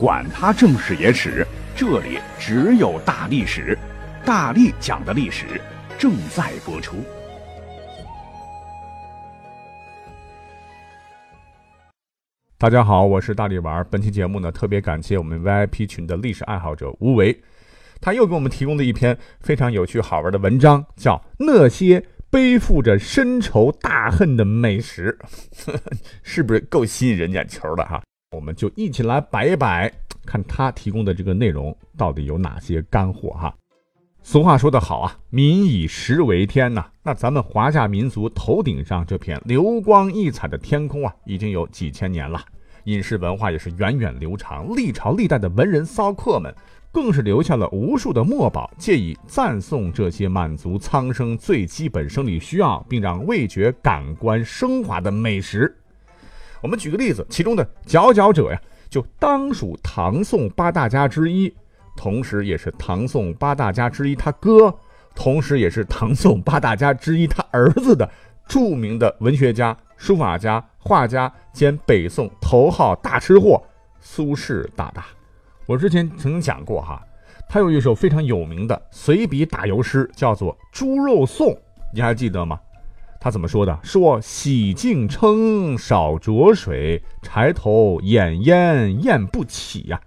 管他正史野史，这里只有大历史，大力讲的历史正在播出。大家好，我是大力丸。本期节目呢，特别感谢我们 VIP 群的历史爱好者吴为，他又给我们提供了一篇非常有趣好玩的文章，叫《那些背负着深仇大恨的美食》，是不是够吸引人眼球的哈？我们就一起来摆一摆，看他提供的这个内容到底有哪些干货哈。俗话说得好啊，民以食为天呐。那咱们华夏民族头顶上这片流光溢彩的天空啊，已经有几千年了，饮食文化也是源远流长。历朝历代的文人骚客们，更是留下了无数的墨宝，借以赞颂这些满足苍生最基本生理需要，并让味觉感官升华的美食。我们举个例子，其中的佼佼者呀，就当属唐宋八大家之一，同时也是唐宋八大家之一他哥，同时也是唐宋八大家之一他儿子的著名的文学家、书法家、画家兼北宋头号大吃货苏轼大大。我之前曾经讲过哈，他有一首非常有名的随笔打油诗，叫做《猪肉颂》，你还记得吗？他怎么说的？说洗净称少浊水，柴头掩烟咽不起呀。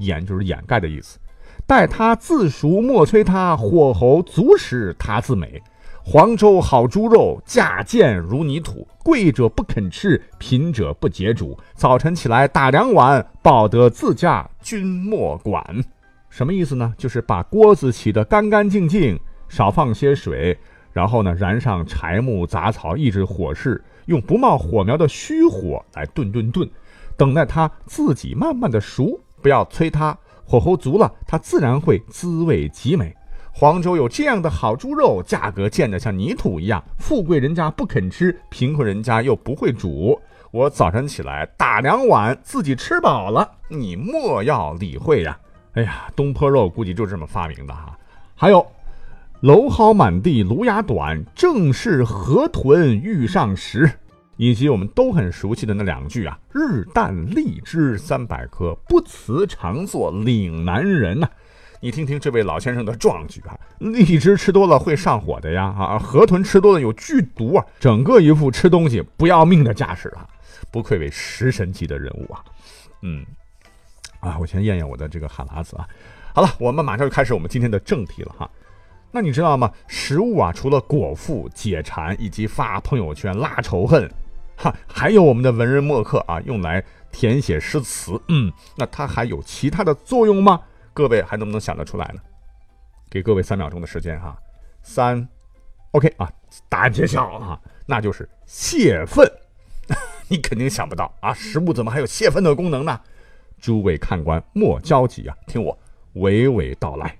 掩就是掩盖的意思。待他自熟莫催他，火候足时他自美。黄州好猪肉，价贱如泥土。贵者不肯吃，贫者不解煮。早晨起来打两碗，饱得自家君莫管。什么意思呢？就是把锅子洗得干干净净，少放些水。然后呢，燃上柴木杂草，抑制火势，用不冒火苗的虚火来炖炖炖，等待它自己慢慢的熟，不要催它，火候足了，它自然会滋味极美。黄州有这样的好猪肉，价格贱得像泥土一样，富贵人家不肯吃，贫困人家又不会煮。我早晨起来打两碗，自己吃饱了，你莫要理会呀。哎呀，东坡肉估计就这么发明的哈。还有。蒌蒿满地芦芽短，正是河豚欲上时。以及我们都很熟悉的那两句啊：“日啖荔枝三百颗，不辞常作岭南人呐。”你听听这位老先生的壮举啊！荔枝吃多了会上火的呀，啊，河豚吃多了有剧毒啊，整个一副吃东西不要命的架势啊！不愧为食神级的人物啊！嗯，啊，我先咽咽我的这个哈喇子啊。好了，我们马上就开始我们今天的正题了哈。那你知道吗？食物啊，除了果腹、解馋以及发朋友圈拉仇恨，哈，还有我们的文人墨客啊，用来填写诗词。嗯，那它还有其他的作用吗？各位还能不能想得出来呢？给各位三秒钟的时间哈，三，OK 啊，答案揭晓啊，那就是泄愤。你肯定想不到啊，食物怎么还有泄愤的功能呢？诸位看官莫焦急啊，听我娓娓道来。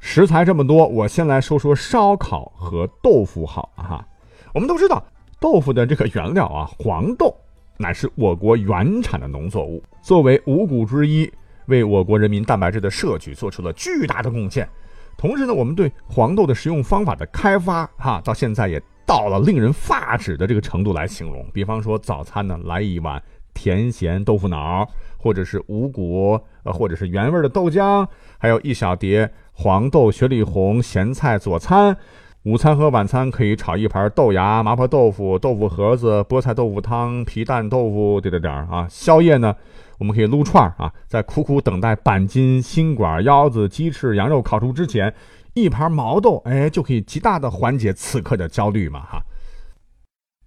食材这么多，我先来说说烧烤和豆腐好哈。我们都知道，豆腐的这个原料啊，黄豆乃是我国原产的农作物，作为五谷之一，为我国人民蛋白质的摄取做出了巨大的贡献。同时呢，我们对黄豆的食用方法的开发哈，到现在也到了令人发指的这个程度来形容。比方说，早餐呢来一碗甜咸豆腐脑，或者是五谷或者是原味的豆浆，还有一小碟。黄豆雪里红咸菜佐餐，午餐和晚餐可以炒一盘豆芽、麻婆豆腐、豆腐盒子、菠菜豆腐汤、皮蛋豆腐，点点点啊！宵夜呢，我们可以撸串啊，在苦苦等待板筋、心管、腰子、鸡翅、羊肉烤熟之前，一盘毛豆，哎，就可以极大的缓解此刻的焦虑嘛哈。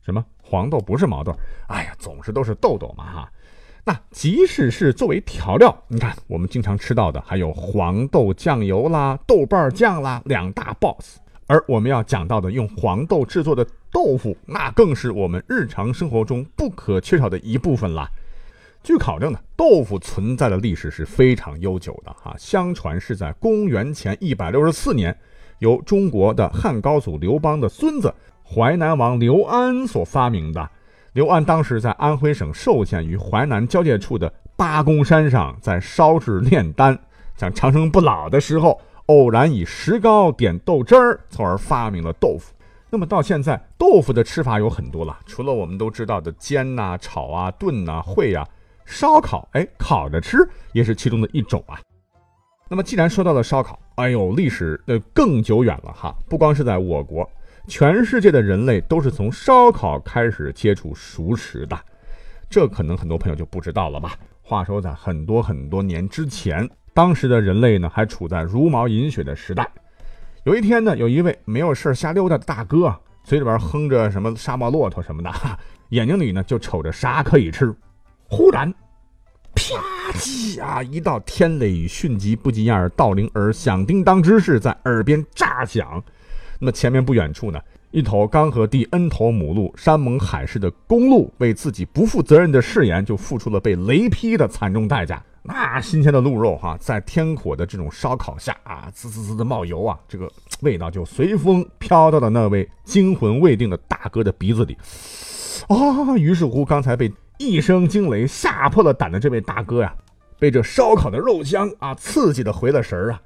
什么黄豆不是毛豆？哎呀，总是都是豆豆嘛哈。那即使是作为调料，你看我们经常吃到的还有黄豆酱油啦、豆瓣酱啦两大 boss，而我们要讲到的用黄豆制作的豆腐，那更是我们日常生活中不可缺少的一部分啦。据考证呢，豆腐存在的历史是非常悠久的哈，相传是在公元前一百六十四年，由中国的汉高祖刘邦的孙子淮南王刘安所发明的。刘安当时在安徽省寿县与淮南交界处的八公山上，在烧制炼丹，想长生不老的时候，偶然以石膏点豆汁儿，从而发明了豆腐。那么到现在，豆腐的吃法有很多了，除了我们都知道的煎呐、炒啊、炖呐、烩呀，烧烤，哎，烤着吃也是其中的一种啊。那么既然说到了烧烤，哎呦，历史那更久远了哈，不光是在我国，全世界的人类都是从烧烤开始接触熟食的。这可能很多朋友就不知道了吧？话说在很多很多年之前，当时的人类呢还处在茹毛饮血的时代。有一天呢，有一位没有事瞎溜达的大哥，嘴里边哼着什么沙漠骆驼什么的，眼睛里呢就瞅着啥可以吃。忽然，啪叽啊，一道天雷迅疾不及掩耳盗铃而响叮当之势在耳边炸响。那么前面不远处呢？一头刚和第 N 头母鹿山盟海誓的公鹿，为自己不负责任的誓言，就付出了被雷劈的惨重代价。那新鲜的鹿肉哈，在天火的这种烧烤下啊，滋滋滋的冒油啊，这个味道就随风飘到了那位惊魂未定的大哥的鼻子里。啊，于是乎，刚才被一声惊雷吓破了胆的这位大哥呀，被这烧烤的肉香啊刺激的回了神儿啊，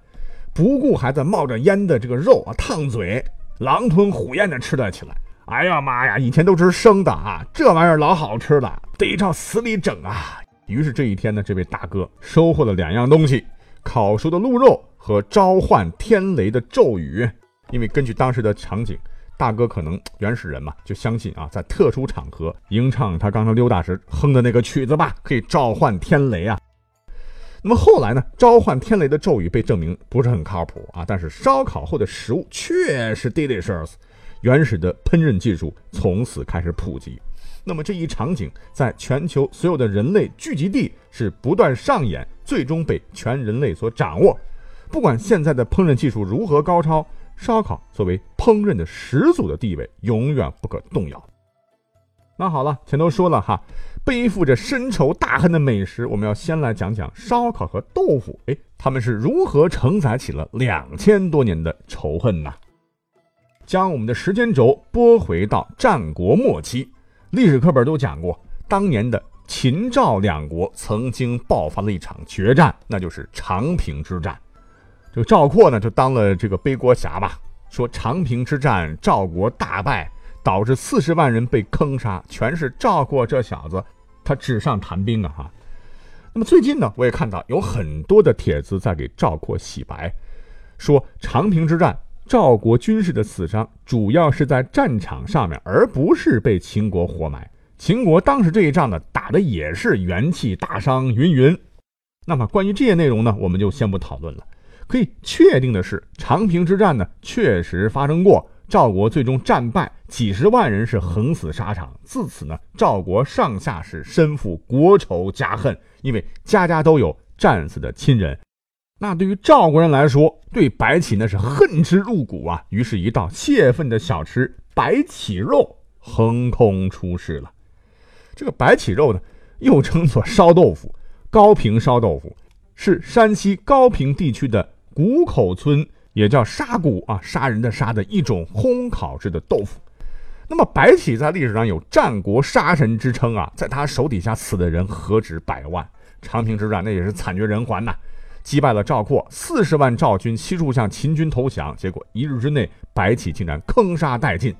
不顾还在冒着烟的这个肉啊烫嘴。狼吞虎咽的吃了起来。哎呀妈呀，以前都吃生的啊，这玩意儿老好吃了，得照死里整啊。于是这一天呢，这位大哥收获了两样东西：烤熟的鹿肉和召唤天雷的咒语。因为根据当时的场景，大哥可能原始人嘛，就相信啊，在特殊场合吟唱他刚才溜达时哼的那个曲子吧，可以召唤天雷啊。那么后来呢？召唤天雷的咒语被证明不是很靠谱啊！但是烧烤后的食物确实 delicious，原始的烹饪技术从此开始普及。那么这一场景在全球所有的人类聚集地是不断上演，最终被全人类所掌握。不管现在的烹饪技术如何高超，烧烤作为烹饪的始祖的地位永远不可动摇。那好了，全都说了哈。背负着深仇大恨的美食，我们要先来讲讲烧烤和豆腐。哎，他们是如何承载起了两千多年的仇恨呢？将我们的时间轴拨回到战国末期，历史课本都讲过，当年的秦赵两国曾经爆发了一场决战，那就是长平之战。这个赵括呢，就当了这个背锅侠吧，说长平之战赵国大败，导致四十万人被坑杀，全是赵括这小子。他纸上谈兵啊哈，那么最近呢，我也看到有很多的帖子在给赵括洗白，说长平之战赵国军士的死伤主要是在战场上面，而不是被秦国活埋。秦国当时这一仗呢，打的也是元气大伤云云。那么关于这些内容呢，我们就先不讨论了。可以确定的是，长平之战呢，确实发生过。赵国最终战败，几十万人是横死沙场。自此呢，赵国上下是身负国仇家恨，因为家家都有战死的亲人。那对于赵国人来说，对白起那是恨之入骨啊。于是，一道泄愤的小吃——白起肉，横空出世了。这个白起肉呢，又称作烧豆腐、高平烧豆腐，是山西高平地区的谷口村。也叫杀骨啊，杀人的杀的一种烘烤制的豆腐。那么白起在历史上有战国杀神之称啊，在他手底下死的人何止百万。长平之战那也是惨绝人寰呐，击败了赵括，四十万赵军悉数向秦军投降，结果一日之内白起竟然坑杀殆尽。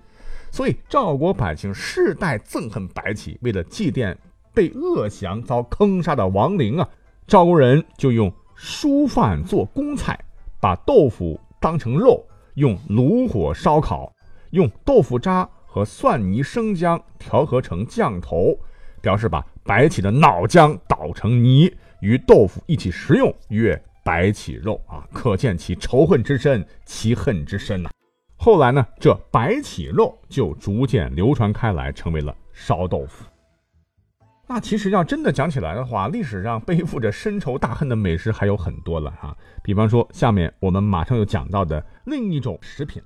所以赵国百姓世代憎恨白起，为了祭奠被恶降遭坑杀的亡灵啊，赵国人就用蔬饭做公菜，把豆腐。当成肉，用炉火烧烤，用豆腐渣和蒜泥、生姜调和成酱头，表示把白起的脑浆捣成泥，与豆腐一起食用，曰白起肉啊！可见其仇恨之深，其恨之深呐。后来呢，这白起肉就逐渐流传开来，成为了烧豆腐。那其实要真的讲起来的话，历史上背负着深仇大恨的美食还有很多了哈。比方说，下面我们马上要讲到的另一种食品，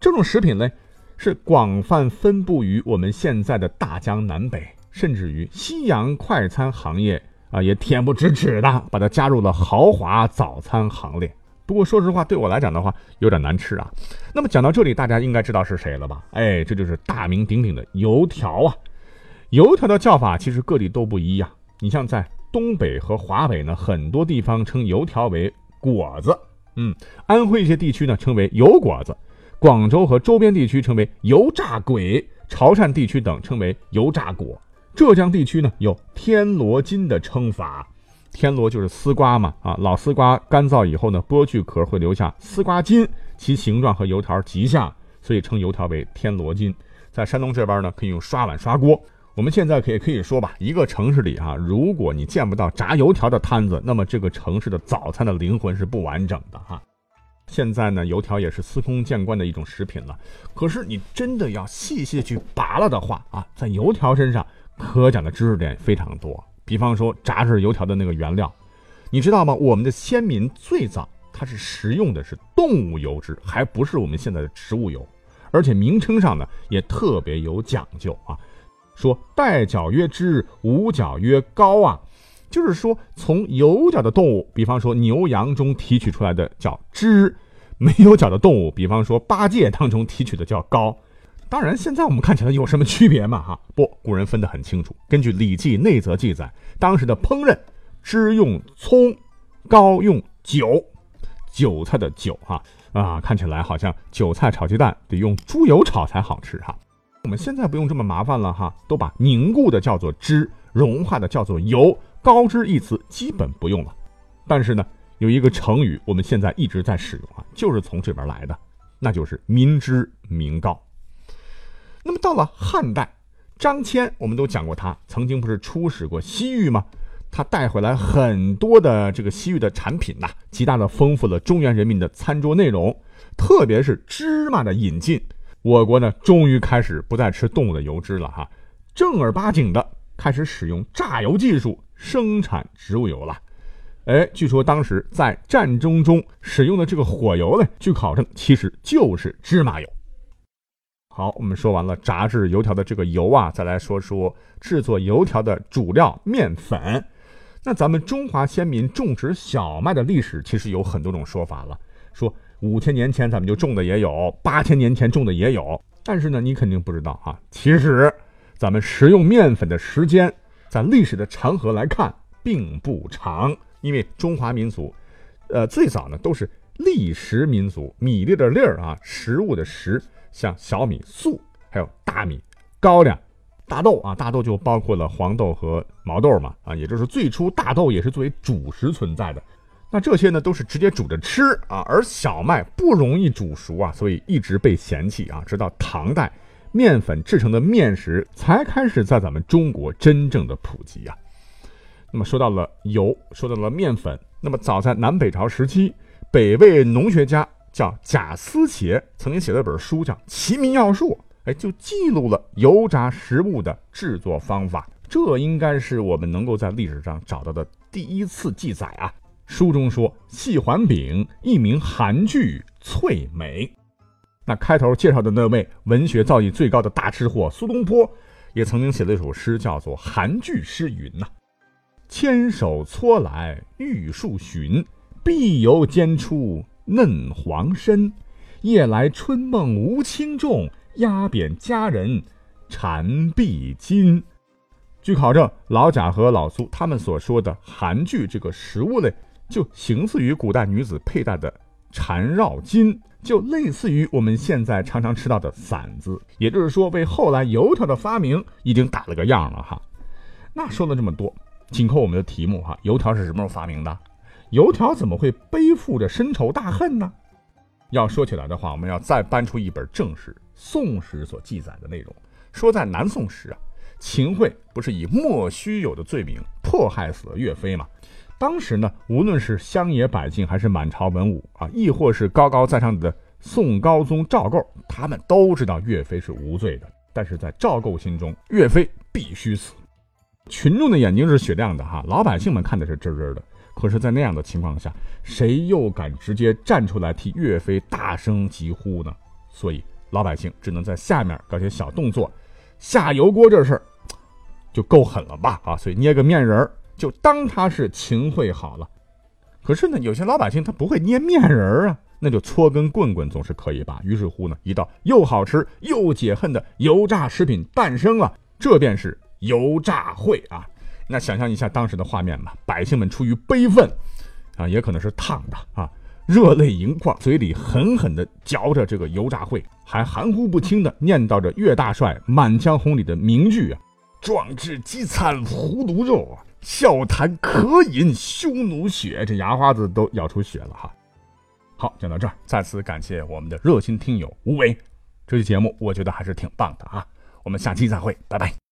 这种食品呢，是广泛分布于我们现在的大江南北，甚至于西洋快餐行业啊，也恬不知耻的把它加入了豪华早餐行列。不过说实话，对我来讲的话，有点难吃啊。那么讲到这里，大家应该知道是谁了吧？哎，这就是大名鼎鼎的油条啊。油条的叫法其实各地都不一样。你像在东北和华北呢，很多地方称油条为果子，嗯，安徽一些地区呢称为油果子，广州和周边地区称为油炸鬼，潮汕地区等称为油炸果。浙江地区呢有天罗筋的称法，天罗就是丝瓜嘛，啊，老丝瓜干燥以后呢，剥去壳会留下丝瓜筋，其形状和油条极像，所以称油条为天罗筋。在山东这边呢，可以用刷碗刷锅。我们现在可以可以说吧，一个城市里啊，如果你见不到炸油条的摊子，那么这个城市的早餐的灵魂是不完整的哈。现在呢，油条也是司空见惯的一种食品了。可是你真的要细细去拔了的话啊，在油条身上可讲的知识点非常多。比方说炸制油条的那个原料，你知道吗？我们的先民最早它是食用的是动物油脂，还不是我们现在的植物油，而且名称上呢也特别有讲究啊。说带角曰脂，无角曰膏啊，就是说从有角的动物，比方说牛羊中提取出来的叫脂，没有角的动物，比方说八戒当中提取的叫膏。当然，现在我们看起来有什么区别嘛？哈，不，古人分得很清楚。根据《礼记内则》记载，当时的烹饪，脂用葱，膏用韭，韭菜的韭哈啊，看起来好像韭菜炒鸡蛋得用猪油炒才好吃哈。我们现在不用这么麻烦了哈，都把凝固的叫做脂，融化的叫做油，高脂一词基本不用了。但是呢，有一个成语我们现在一直在使用啊，就是从这边来的，那就是民脂民膏。那么到了汉代，张骞我们都讲过，他曾经不是出使过西域吗？他带回来很多的这个西域的产品呐，极大的丰富了中原人民的餐桌内容，特别是芝麻的引进。我国呢，终于开始不再吃动物的油脂了哈，正儿八经的开始使用榨油技术生产植物油了。哎，据说当时在战争中使用的这个火油呢，据考证其实就是芝麻油。好，我们说完了炸制油条的这个油啊，再来说说制作油条的主料面粉。那咱们中华先民种植小麦的历史，其实有很多种说法了，说。五千年前咱们就种的也有，八千年前种的也有，但是呢，你肯定不知道啊。其实，咱们食用面粉的时间，在历史的长河来看并不长，因为中华民族，呃，最早呢都是粒食民族，米粒的粒儿啊，食物的食，像小米、粟，还有大米、高粱、大豆啊，大豆就包括了黄豆和毛豆嘛，啊，也就是最初大豆也是作为主食存在的。那这些呢，都是直接煮着吃啊，而小麦不容易煮熟啊，所以一直被嫌弃啊。直到唐代，面粉制成的面食才开始在咱们中国真正的普及啊。那么说到了油，说到了面粉，那么早在南北朝时期，北魏农学家叫贾思勰曾经写了本书叫《齐民要术》，哎，就记录了油炸食物的制作方法。这应该是我们能够在历史上找到的第一次记载啊。书中说，细环饼一名韩剧翠美。那开头介绍的那位文学造诣最高的大吃货苏东坡，也曾经写了一首诗，叫做《韩剧诗云》呐：“千手搓来玉树寻，碧油煎出嫩黄身。夜来春梦无轻重，压扁佳人缠臂巾。”据考证，老贾和老苏他们所说的韩剧这个食物类。就形似于古代女子佩戴的缠绕巾，就类似于我们现在常常吃到的馓子，也就是说，为后来油条的发明已经打了个样了哈。那说了这么多，紧扣我们的题目哈，油条是什么时候发明的？油条怎么会背负着深仇大恨呢？要说起来的话，我们要再搬出一本正史《宋史》所记载的内容，说在南宋时啊，秦桧不是以莫须有的罪名迫害死了岳飞吗？当时呢，无论是乡野百姓，还是满朝文武啊，亦或是高高在上的宋高宗赵构，他们都知道岳飞是无罪的。但是在赵构心中，岳飞必须死。群众的眼睛是雪亮的哈，老百姓们看的是真真的。可是，在那样的情况下，谁又敢直接站出来替岳飞大声疾呼呢？所以，老百姓只能在下面搞些小动作。下油锅这事儿就够狠了吧？啊，所以捏个面人儿。就当他是秦桧好了，可是呢，有些老百姓他不会捏面人啊，那就搓根棍棍总是可以吧。于是乎呢，一道又好吃又解恨的油炸食品诞生了，这便是油炸会啊。那想象一下当时的画面吧，百姓们出于悲愤啊，也可能是烫的啊，热泪盈眶，嘴里狠狠地嚼着这个油炸会，还含糊不清地念叨着岳大帅《满江红》里的名句啊。壮志饥餐胡虏肉，笑谈渴饮匈奴血。这牙花子都咬出血了哈。好，讲到这儿，再次感谢我们的热心听友吴为。这期节目我觉得还是挺棒的啊。我们下期再会，拜拜。